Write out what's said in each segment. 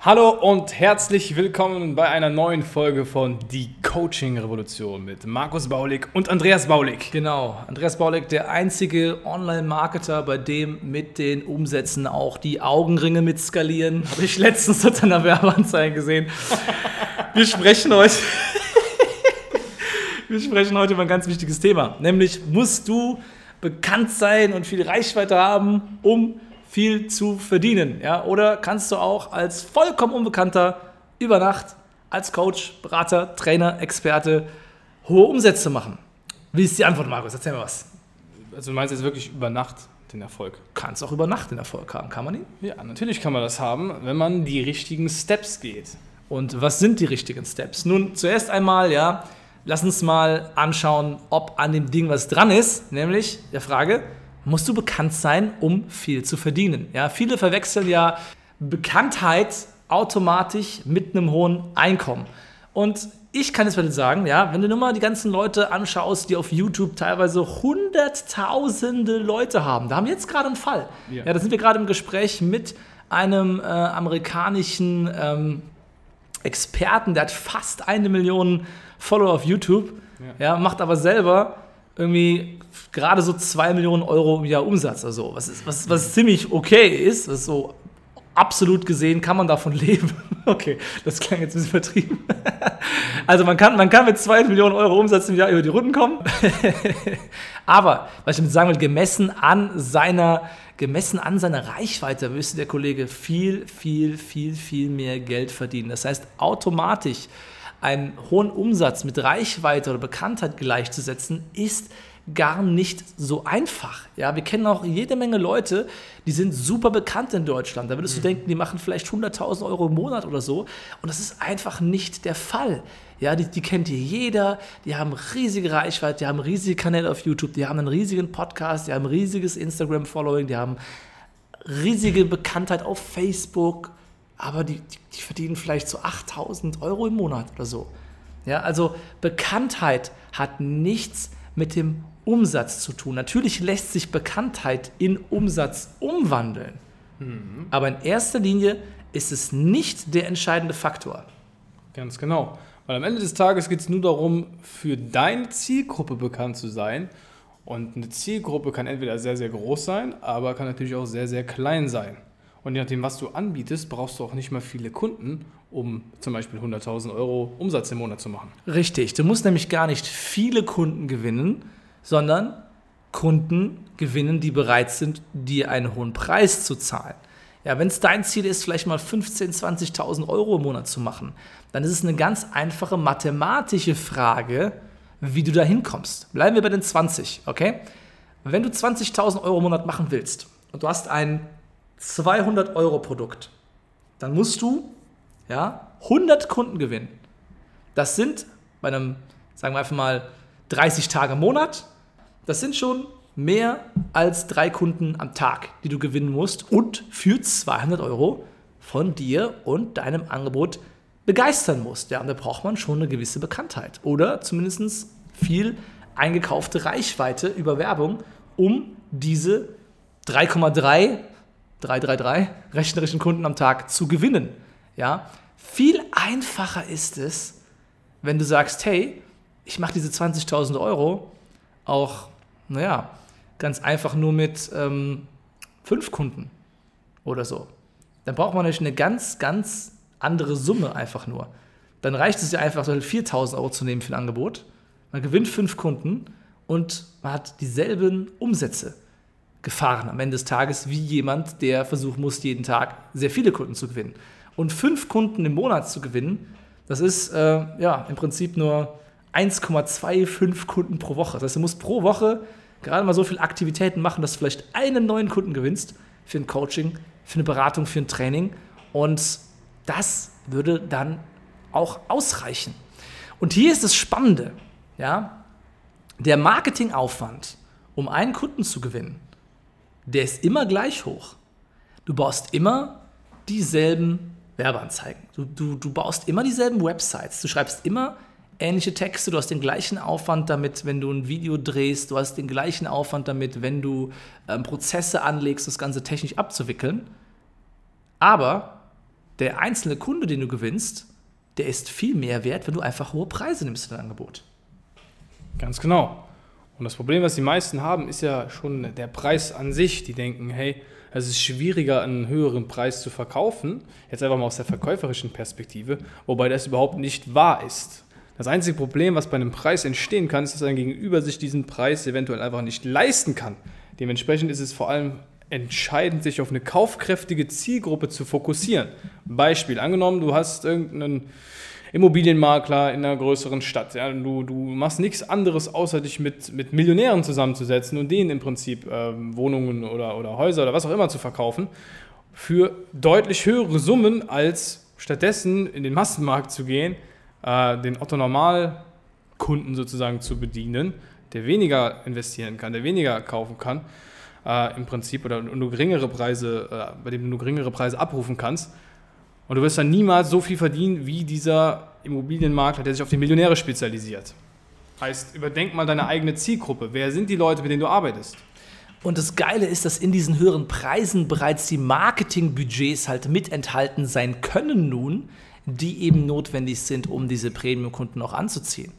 Hallo und herzlich willkommen bei einer neuen Folge von Die Coaching Revolution mit Markus Baulig und Andreas Baulig. Genau, Andreas Baulig, der einzige Online-Marketer, bei dem mit den Umsätzen auch die Augenringe mit skalieren. Habe ich letztens unter einer Werbeanzeige gesehen. Wir sprechen heute. Wir sprechen heute über ein ganz wichtiges Thema, nämlich musst du bekannt sein und viel Reichweite haben, um viel zu verdienen. Ja? Oder kannst du auch als vollkommen Unbekannter über Nacht als Coach, Berater, Trainer, Experte hohe Umsätze machen? Wie ist die Antwort, Markus? Erzähl mir was. Also du meinst jetzt wirklich über Nacht den Erfolg? Kannst auch über Nacht den Erfolg haben, kann man ihn? Ja, natürlich kann man das haben, wenn man die richtigen Steps geht. Und was sind die richtigen Steps? Nun, zuerst einmal, ja, lass uns mal anschauen, ob an dem Ding was dran ist, nämlich der Frage, musst du bekannt sein, um viel zu verdienen. Ja, viele verwechseln ja Bekanntheit automatisch mit einem hohen Einkommen. Und ich kann es mal sagen, ja, wenn du nur mal die ganzen Leute anschaust, die auf YouTube teilweise hunderttausende Leute haben, da haben wir jetzt gerade einen Fall. Ja. ja, da sind wir gerade im Gespräch mit einem äh, amerikanischen ähm, Experten, der hat fast eine Million Follower auf YouTube, ja. ja macht aber selber irgendwie gerade so 2 Millionen Euro im Jahr Umsatz oder so. Was, ist, was, was ziemlich okay ist, was so absolut gesehen kann man davon leben. Okay, das klang jetzt ein bisschen vertrieben. Also man kann, man kann mit 2 Millionen Euro Umsatz im Jahr über die Runden kommen. Aber, was ich damit sagen will, gemessen an seiner, gemessen an seiner Reichweite müsste der Kollege viel, viel, viel, viel mehr Geld verdienen. Das heißt, automatisch einen hohen Umsatz mit Reichweite oder Bekanntheit gleichzusetzen, ist gar nicht so einfach. Ja, wir kennen auch jede Menge Leute, die sind super bekannt in Deutschland. Da würdest du mhm. denken, die machen vielleicht 100.000 Euro im Monat oder so. Und das ist einfach nicht der Fall. Ja, die, die kennt hier jeder, die haben riesige Reichweite, die haben riesige Kanäle auf YouTube, die haben einen riesigen Podcast, die haben ein riesiges Instagram-Following, die haben riesige Bekanntheit auf Facebook, aber die, die, die verdienen vielleicht so 8000 Euro im Monat oder so. Ja, also Bekanntheit hat nichts mit dem Umsatz zu tun. Natürlich lässt sich Bekanntheit in Umsatz umwandeln, mhm. aber in erster Linie ist es nicht der entscheidende Faktor. Ganz genau. Weil am Ende des Tages geht es nur darum, für deine Zielgruppe bekannt zu sein. Und eine Zielgruppe kann entweder sehr, sehr groß sein, aber kann natürlich auch sehr, sehr klein sein. Und je nachdem, was du anbietest, brauchst du auch nicht mehr viele Kunden, um zum Beispiel 100.000 Euro Umsatz im Monat zu machen. Richtig, du musst nämlich gar nicht viele Kunden gewinnen, sondern Kunden gewinnen, die bereit sind, dir einen hohen Preis zu zahlen. Ja, wenn es dein Ziel ist, vielleicht mal 15.000, 20.000 Euro im Monat zu machen, dann ist es eine ganz einfache mathematische Frage, wie du da hinkommst. Bleiben wir bei den 20, okay? Wenn du 20.000 Euro im Monat machen willst und du hast ein 200 Euro Produkt, dann musst du ja, 100 Kunden gewinnen. Das sind bei einem, sagen wir einfach mal, 30 Tage im Monat, das sind schon mehr als drei Kunden am Tag, die du gewinnen musst und für 200 Euro von dir und deinem Angebot begeistern musst. Ja, und da braucht man schon eine gewisse Bekanntheit oder zumindest viel eingekaufte Reichweite über Werbung, um diese 3,3 333 rechnerischen Kunden am Tag zu gewinnen. Ja? Viel einfacher ist es, wenn du sagst, hey, ich mache diese 20.000 Euro auch, naja, ganz einfach nur mit ähm, fünf Kunden oder so. Dann braucht man natürlich eine ganz, ganz andere Summe einfach nur. Dann reicht es ja einfach, 4.000 Euro zu nehmen für ein Angebot. Man gewinnt fünf Kunden und man hat dieselben Umsätze gefahren am Ende des Tages wie jemand, der versuchen muss, jeden Tag sehr viele Kunden zu gewinnen. Und fünf Kunden im Monat zu gewinnen, das ist äh, ja im Prinzip nur 1,25 Kunden pro Woche. Das heißt, du musst pro Woche gerade mal so viele Aktivitäten machen, dass du vielleicht einen neuen Kunden gewinnst für ein Coaching, für eine Beratung, für ein Training. Und das würde dann auch ausreichen. Und hier ist das Spannende, ja, der Marketingaufwand, um einen Kunden zu gewinnen, der ist immer gleich hoch. Du baust immer dieselben Werbeanzeigen. Du, du, du baust immer dieselben Websites. Du schreibst immer ähnliche Texte. Du hast den gleichen Aufwand damit, wenn du ein Video drehst. Du hast den gleichen Aufwand damit, wenn du ähm, Prozesse anlegst, das Ganze technisch abzuwickeln. Aber der einzelne Kunde, den du gewinnst, der ist viel mehr wert, wenn du einfach hohe Preise nimmst für dein Angebot. Ganz genau. Und das Problem, was die meisten haben, ist ja schon der Preis an sich. Die denken, hey, es ist schwieriger, einen höheren Preis zu verkaufen. Jetzt einfach mal aus der verkäuferischen Perspektive, wobei das überhaupt nicht wahr ist. Das einzige Problem, was bei einem Preis entstehen kann, ist, dass ein Gegenüber sich diesen Preis eventuell einfach nicht leisten kann. Dementsprechend ist es vor allem entscheidend, sich auf eine kaufkräftige Zielgruppe zu fokussieren. Beispiel, angenommen, du hast irgendeinen Immobilienmakler in einer größeren Stadt. Ja, du, du machst nichts anderes, außer dich mit, mit Millionären zusammenzusetzen und denen im Prinzip ähm, Wohnungen oder, oder Häuser oder was auch immer zu verkaufen, für deutlich höhere Summen, als stattdessen in den Massenmarkt zu gehen, äh, den Otto-Normal-Kunden sozusagen zu bedienen, der weniger investieren kann, der weniger kaufen kann, äh, im Prinzip, oder nur geringere Preise, äh, bei dem du nur geringere Preise abrufen kannst und du wirst dann niemals so viel verdienen wie dieser Immobilienmakler, der sich auf die Millionäre spezialisiert. Heißt, überdenk mal deine eigene Zielgruppe. Wer sind die Leute, mit denen du arbeitest? Und das Geile ist, dass in diesen höheren Preisen bereits die Marketingbudgets halt mit enthalten sein können nun, die eben notwendig sind, um diese Premium-Kunden auch anzuziehen.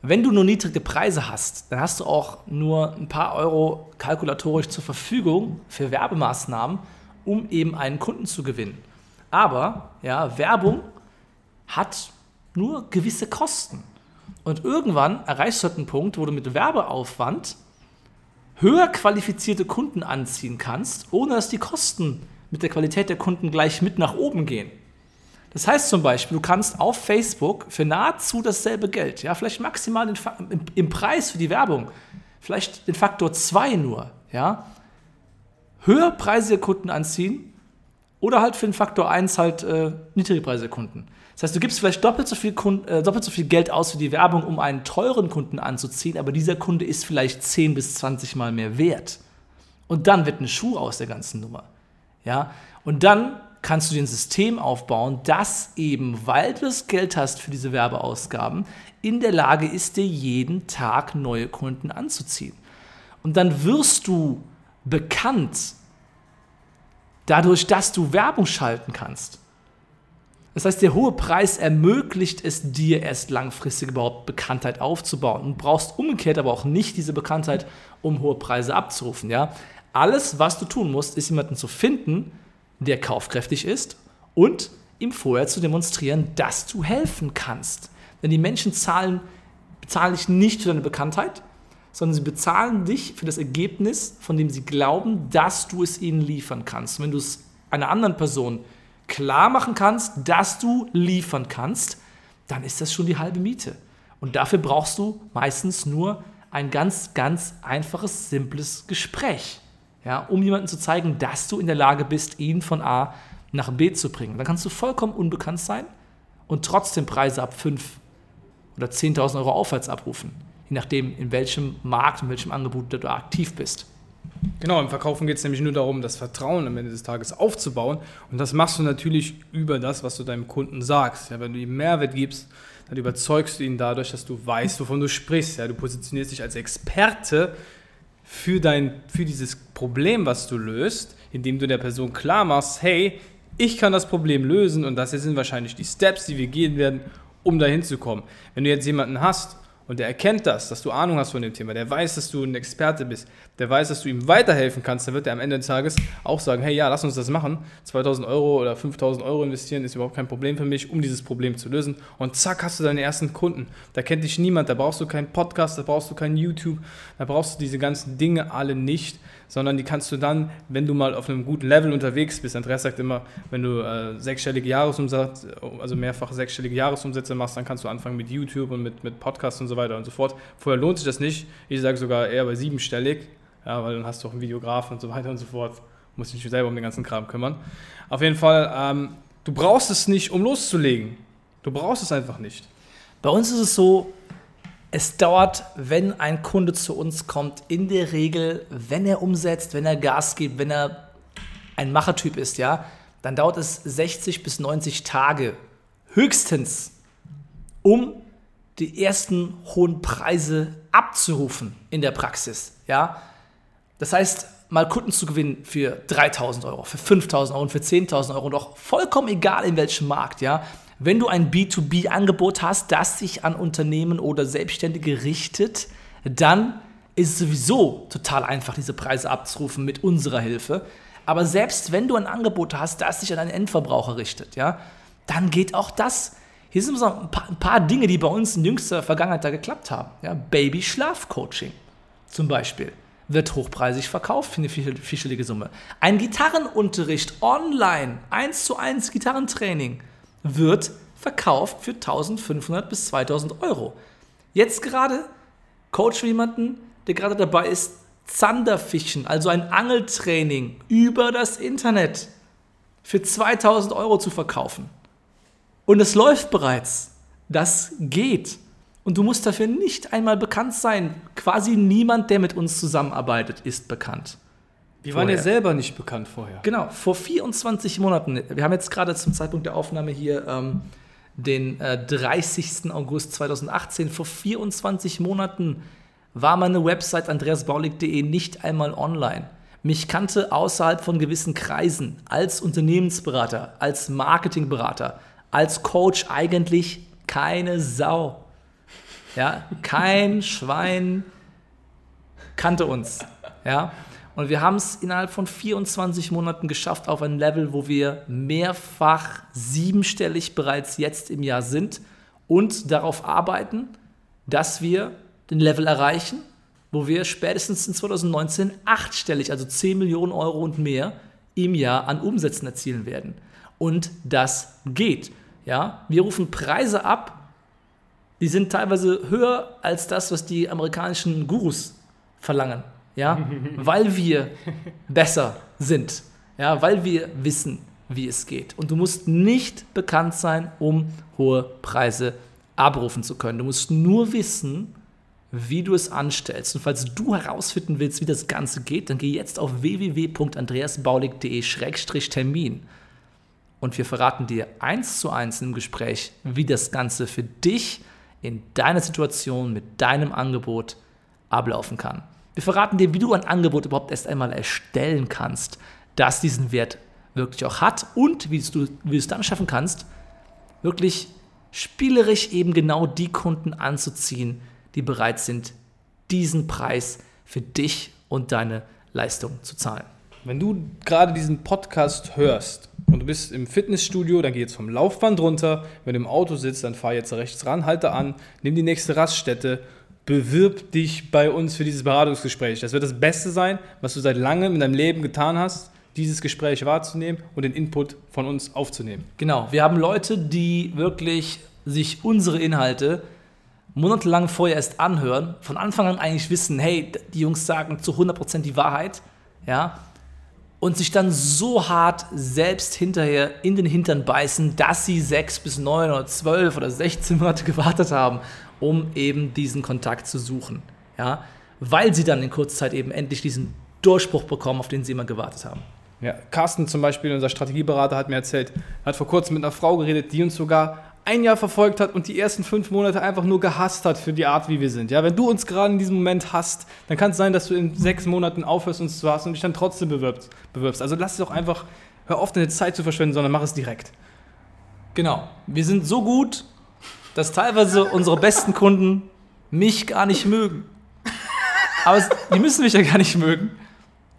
Wenn du nur niedrige Preise hast, dann hast du auch nur ein paar Euro kalkulatorisch zur Verfügung für Werbemaßnahmen, um eben einen Kunden zu gewinnen. Aber ja, Werbung hat nur gewisse Kosten. Und irgendwann erreichst du halt einen Punkt, wo du mit Werbeaufwand höher qualifizierte Kunden anziehen kannst, ohne dass die Kosten mit der Qualität der Kunden gleich mit nach oben gehen. Das heißt zum Beispiel, du kannst auf Facebook für nahezu dasselbe Geld, ja, vielleicht maximal den, im, im, Preis für die Werbung, vielleicht den Faktor 2 nur, ja, höherpreisige Kunden anziehen, oder halt für den Faktor 1 halt äh, niedrige Preise Kunden. Das heißt, du gibst vielleicht doppelt so, viel Kunden, äh, doppelt so viel Geld aus für die Werbung, um einen teuren Kunden anzuziehen, aber dieser Kunde ist vielleicht 10 bis 20 Mal mehr wert. Und dann wird eine Schuh aus der ganzen Nummer. Ja? Und dann kannst du dir ein System aufbauen, das eben, weil du das Geld hast für diese Werbeausgaben, in der Lage ist, dir jeden Tag neue Kunden anzuziehen. Und dann wirst du bekannt dadurch, dass du Werbung schalten kannst. Das heißt, der hohe Preis ermöglicht es dir erst langfristig überhaupt Bekanntheit aufzubauen und brauchst umgekehrt aber auch nicht diese Bekanntheit, um hohe Preise abzurufen. Ja? Alles, was du tun musst, ist jemanden zu finden, der kaufkräftig ist und ihm vorher zu demonstrieren, dass du helfen kannst. Denn die Menschen zahlen, bezahlen dich nicht für deine Bekanntheit, sondern sie bezahlen dich für das Ergebnis, von dem sie glauben, dass du es ihnen liefern kannst. Wenn du es einer anderen Person klar machen kannst, dass du liefern kannst, dann ist das schon die halbe Miete. Und dafür brauchst du meistens nur ein ganz, ganz einfaches, simples Gespräch, ja, um jemandem zu zeigen, dass du in der Lage bist, ihn von A nach B zu bringen. Dann kannst du vollkommen unbekannt sein und trotzdem Preise ab 5 oder 10.000 Euro aufwärts abrufen je nachdem, in welchem Markt, in welchem Angebot du aktiv bist. Genau, im Verkaufen geht es nämlich nur darum, das Vertrauen am Ende des Tages aufzubauen. Und das machst du natürlich über das, was du deinem Kunden sagst. Ja, wenn du ihm Mehrwert gibst, dann überzeugst du ihn dadurch, dass du weißt, wovon du sprichst. Ja, du positionierst dich als Experte für, dein, für dieses Problem, was du löst, indem du der Person klar machst, hey, ich kann das Problem lösen und das sind wahrscheinlich die Steps, die wir gehen werden, um dahin zu kommen. Wenn du jetzt jemanden hast und der erkennt das, dass du Ahnung hast von dem Thema, der weiß, dass du ein Experte bist, der weiß, dass du ihm weiterhelfen kannst, dann wird er am Ende des Tages auch sagen, hey, ja, lass uns das machen. 2000 Euro oder 5000 Euro investieren ist überhaupt kein Problem für mich, um dieses Problem zu lösen. Und zack, hast du deine ersten Kunden. Da kennt dich niemand, da brauchst du keinen Podcast, da brauchst du keinen YouTube, da brauchst du diese ganzen Dinge alle nicht sondern die kannst du dann, wenn du mal auf einem guten Level unterwegs bist, Andreas sagt immer, wenn du äh, sechsstellige Jahresumsatz, also mehrfach sechsstellige Jahresumsätze machst, dann kannst du anfangen mit YouTube und mit, mit Podcasts und so weiter und so fort. Vorher lohnt sich das nicht. Ich sage sogar eher bei siebenstellig, ja, weil dann hast du auch einen Videografen und so weiter und so fort. Musst dich selber um den ganzen Kram kümmern. Auf jeden Fall, ähm, du brauchst es nicht, um loszulegen. Du brauchst es einfach nicht. Bei uns ist es so, es dauert, wenn ein Kunde zu uns kommt, in der Regel, wenn er umsetzt, wenn er Gas gibt, wenn er ein Machertyp ist, ja, dann dauert es 60 bis 90 Tage höchstens, um die ersten hohen Preise abzurufen in der Praxis, ja. Das heißt, mal Kunden zu gewinnen für 3000 Euro, für 5000 Euro und für 10.000 Euro und auch vollkommen egal in welchem Markt, ja. Wenn du ein B2B-Angebot hast, das sich an Unternehmen oder Selbstständige richtet, dann ist es sowieso total einfach, diese Preise abzurufen mit unserer Hilfe. Aber selbst wenn du ein Angebot hast, das sich an einen Endverbraucher richtet, ja, dann geht auch das. Hier sind so ein paar, ein paar Dinge, die bei uns in jüngster Vergangenheit da geklappt haben. Ja, Baby-Schlaf-Coaching zum Beispiel wird hochpreisig verkauft für eine vierstellige Summe. Ein Gitarrenunterricht online, 1 zu 1 Gitarrentraining wird verkauft für 1500 bis 2000 Euro. Jetzt gerade coach jemanden, der gerade dabei ist, Zanderfischen, also ein Angeltraining über das Internet für 2000 Euro zu verkaufen. Und es läuft bereits. Das geht. Und du musst dafür nicht einmal bekannt sein. Quasi niemand, der mit uns zusammenarbeitet, ist bekannt. Wir waren ja selber nicht bekannt vorher. Genau, vor 24 Monaten. Wir haben jetzt gerade zum Zeitpunkt der Aufnahme hier ähm, den äh, 30. August 2018. Vor 24 Monaten war meine Website andreasbaulig.de nicht einmal online. Mich kannte außerhalb von gewissen Kreisen als Unternehmensberater, als Marketingberater, als Coach eigentlich keine Sau. Ja, kein Schwein kannte uns. Ja, und wir haben es innerhalb von 24 Monaten geschafft auf ein Level, wo wir mehrfach siebenstellig bereits jetzt im Jahr sind und darauf arbeiten, dass wir den Level erreichen, wo wir spätestens in 2019 achtstellig, also 10 Millionen Euro und mehr im Jahr an Umsätzen erzielen werden. Und das geht. Ja, wir rufen Preise ab, die sind teilweise höher als das, was die amerikanischen Gurus verlangen ja, weil wir besser sind, ja, weil wir wissen, wie es geht. Und du musst nicht bekannt sein, um hohe Preise abrufen zu können. Du musst nur wissen, wie du es anstellst. Und falls du herausfinden willst, wie das Ganze geht, dann geh jetzt auf www.andreasbaulig.de-termin und wir verraten dir eins zu eins im Gespräch, wie das Ganze für dich in deiner Situation mit deinem Angebot ablaufen kann. Wir verraten dir, wie du ein Angebot überhaupt erst einmal erstellen kannst, das diesen Wert wirklich auch hat und wie du, wie du es dann schaffen kannst, wirklich spielerisch eben genau die Kunden anzuziehen, die bereit sind, diesen Preis für dich und deine Leistung zu zahlen. Wenn du gerade diesen Podcast hörst und du bist im Fitnessstudio, dann geh jetzt vom Laufband runter. Wenn du im Auto sitzt, dann fahr jetzt rechts ran, halte an, nimm die nächste Raststätte bewirb dich bei uns für dieses Beratungsgespräch. Das wird das Beste sein, was du seit langem in deinem Leben getan hast, dieses Gespräch wahrzunehmen und den Input von uns aufzunehmen. Genau, wir haben Leute, die wirklich sich unsere Inhalte monatelang vorher erst anhören, von Anfang an eigentlich wissen, hey, die Jungs sagen zu 100% die Wahrheit, ja, und sich dann so hart selbst hinterher in den Hintern beißen, dass sie sechs bis neun oder zwölf oder 16 Monate gewartet haben um eben diesen Kontakt zu suchen. Ja? Weil sie dann in kurzer Zeit eben endlich diesen Durchbruch bekommen, auf den sie immer gewartet haben. Ja, Carsten zum Beispiel, unser Strategieberater, hat mir erzählt, hat vor kurzem mit einer Frau geredet, die uns sogar ein Jahr verfolgt hat und die ersten fünf Monate einfach nur gehasst hat für die Art, wie wir sind. Ja, wenn du uns gerade in diesem Moment hast, dann kann es sein, dass du in sechs Monaten aufhörst, uns zu hassen und dich dann trotzdem bewirbst. bewirbst. Also lass es doch einfach, hör auf, deine Zeit zu verschwenden, sondern mach es direkt. Genau. Wir sind so gut, dass teilweise unsere besten Kunden mich gar nicht mögen. Aber es, die müssen mich ja gar nicht mögen,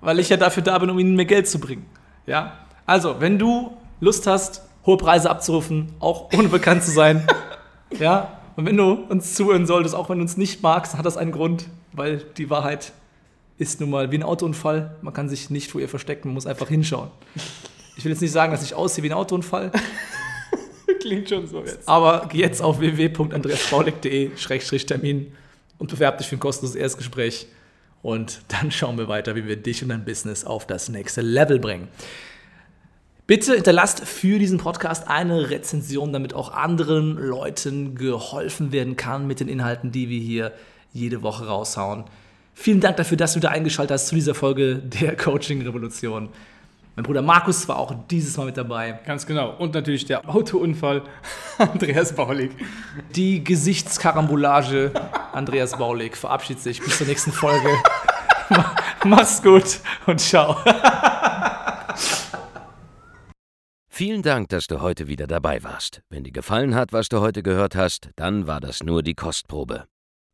weil ich ja dafür da bin, um ihnen mehr Geld zu bringen. Ja? Also, wenn du Lust hast, hohe Preise abzurufen, auch ohne bekannt zu sein, ja, und wenn du uns zuhören solltest, auch wenn du uns nicht magst, hat das einen Grund, weil die Wahrheit ist nun mal wie ein Autounfall. Man kann sich nicht vor ihr verstecken, man muss einfach hinschauen. Ich will jetzt nicht sagen, dass ich aussehe wie ein Autounfall. Klingt schon so jetzt. Aber geh jetzt auf www.andreasbaulig.de-termin und bewerb dich für ein kostenloses Erstgespräch. Und dann schauen wir weiter, wie wir dich und dein Business auf das nächste Level bringen. Bitte hinterlasst für diesen Podcast eine Rezension, damit auch anderen Leuten geholfen werden kann mit den Inhalten, die wir hier jede Woche raushauen. Vielen Dank dafür, dass du da eingeschaltet hast zu dieser Folge der Coaching Revolution. Mein Bruder Markus war auch dieses Mal mit dabei. Ganz genau. Und natürlich der Autounfall Andreas Baulig. Die Gesichtskarambolage Andreas Baulig verabschiedet sich. Bis zur nächsten Folge. Mach's gut und ciao. Vielen Dank, dass du heute wieder dabei warst. Wenn dir gefallen hat, was du heute gehört hast, dann war das nur die Kostprobe.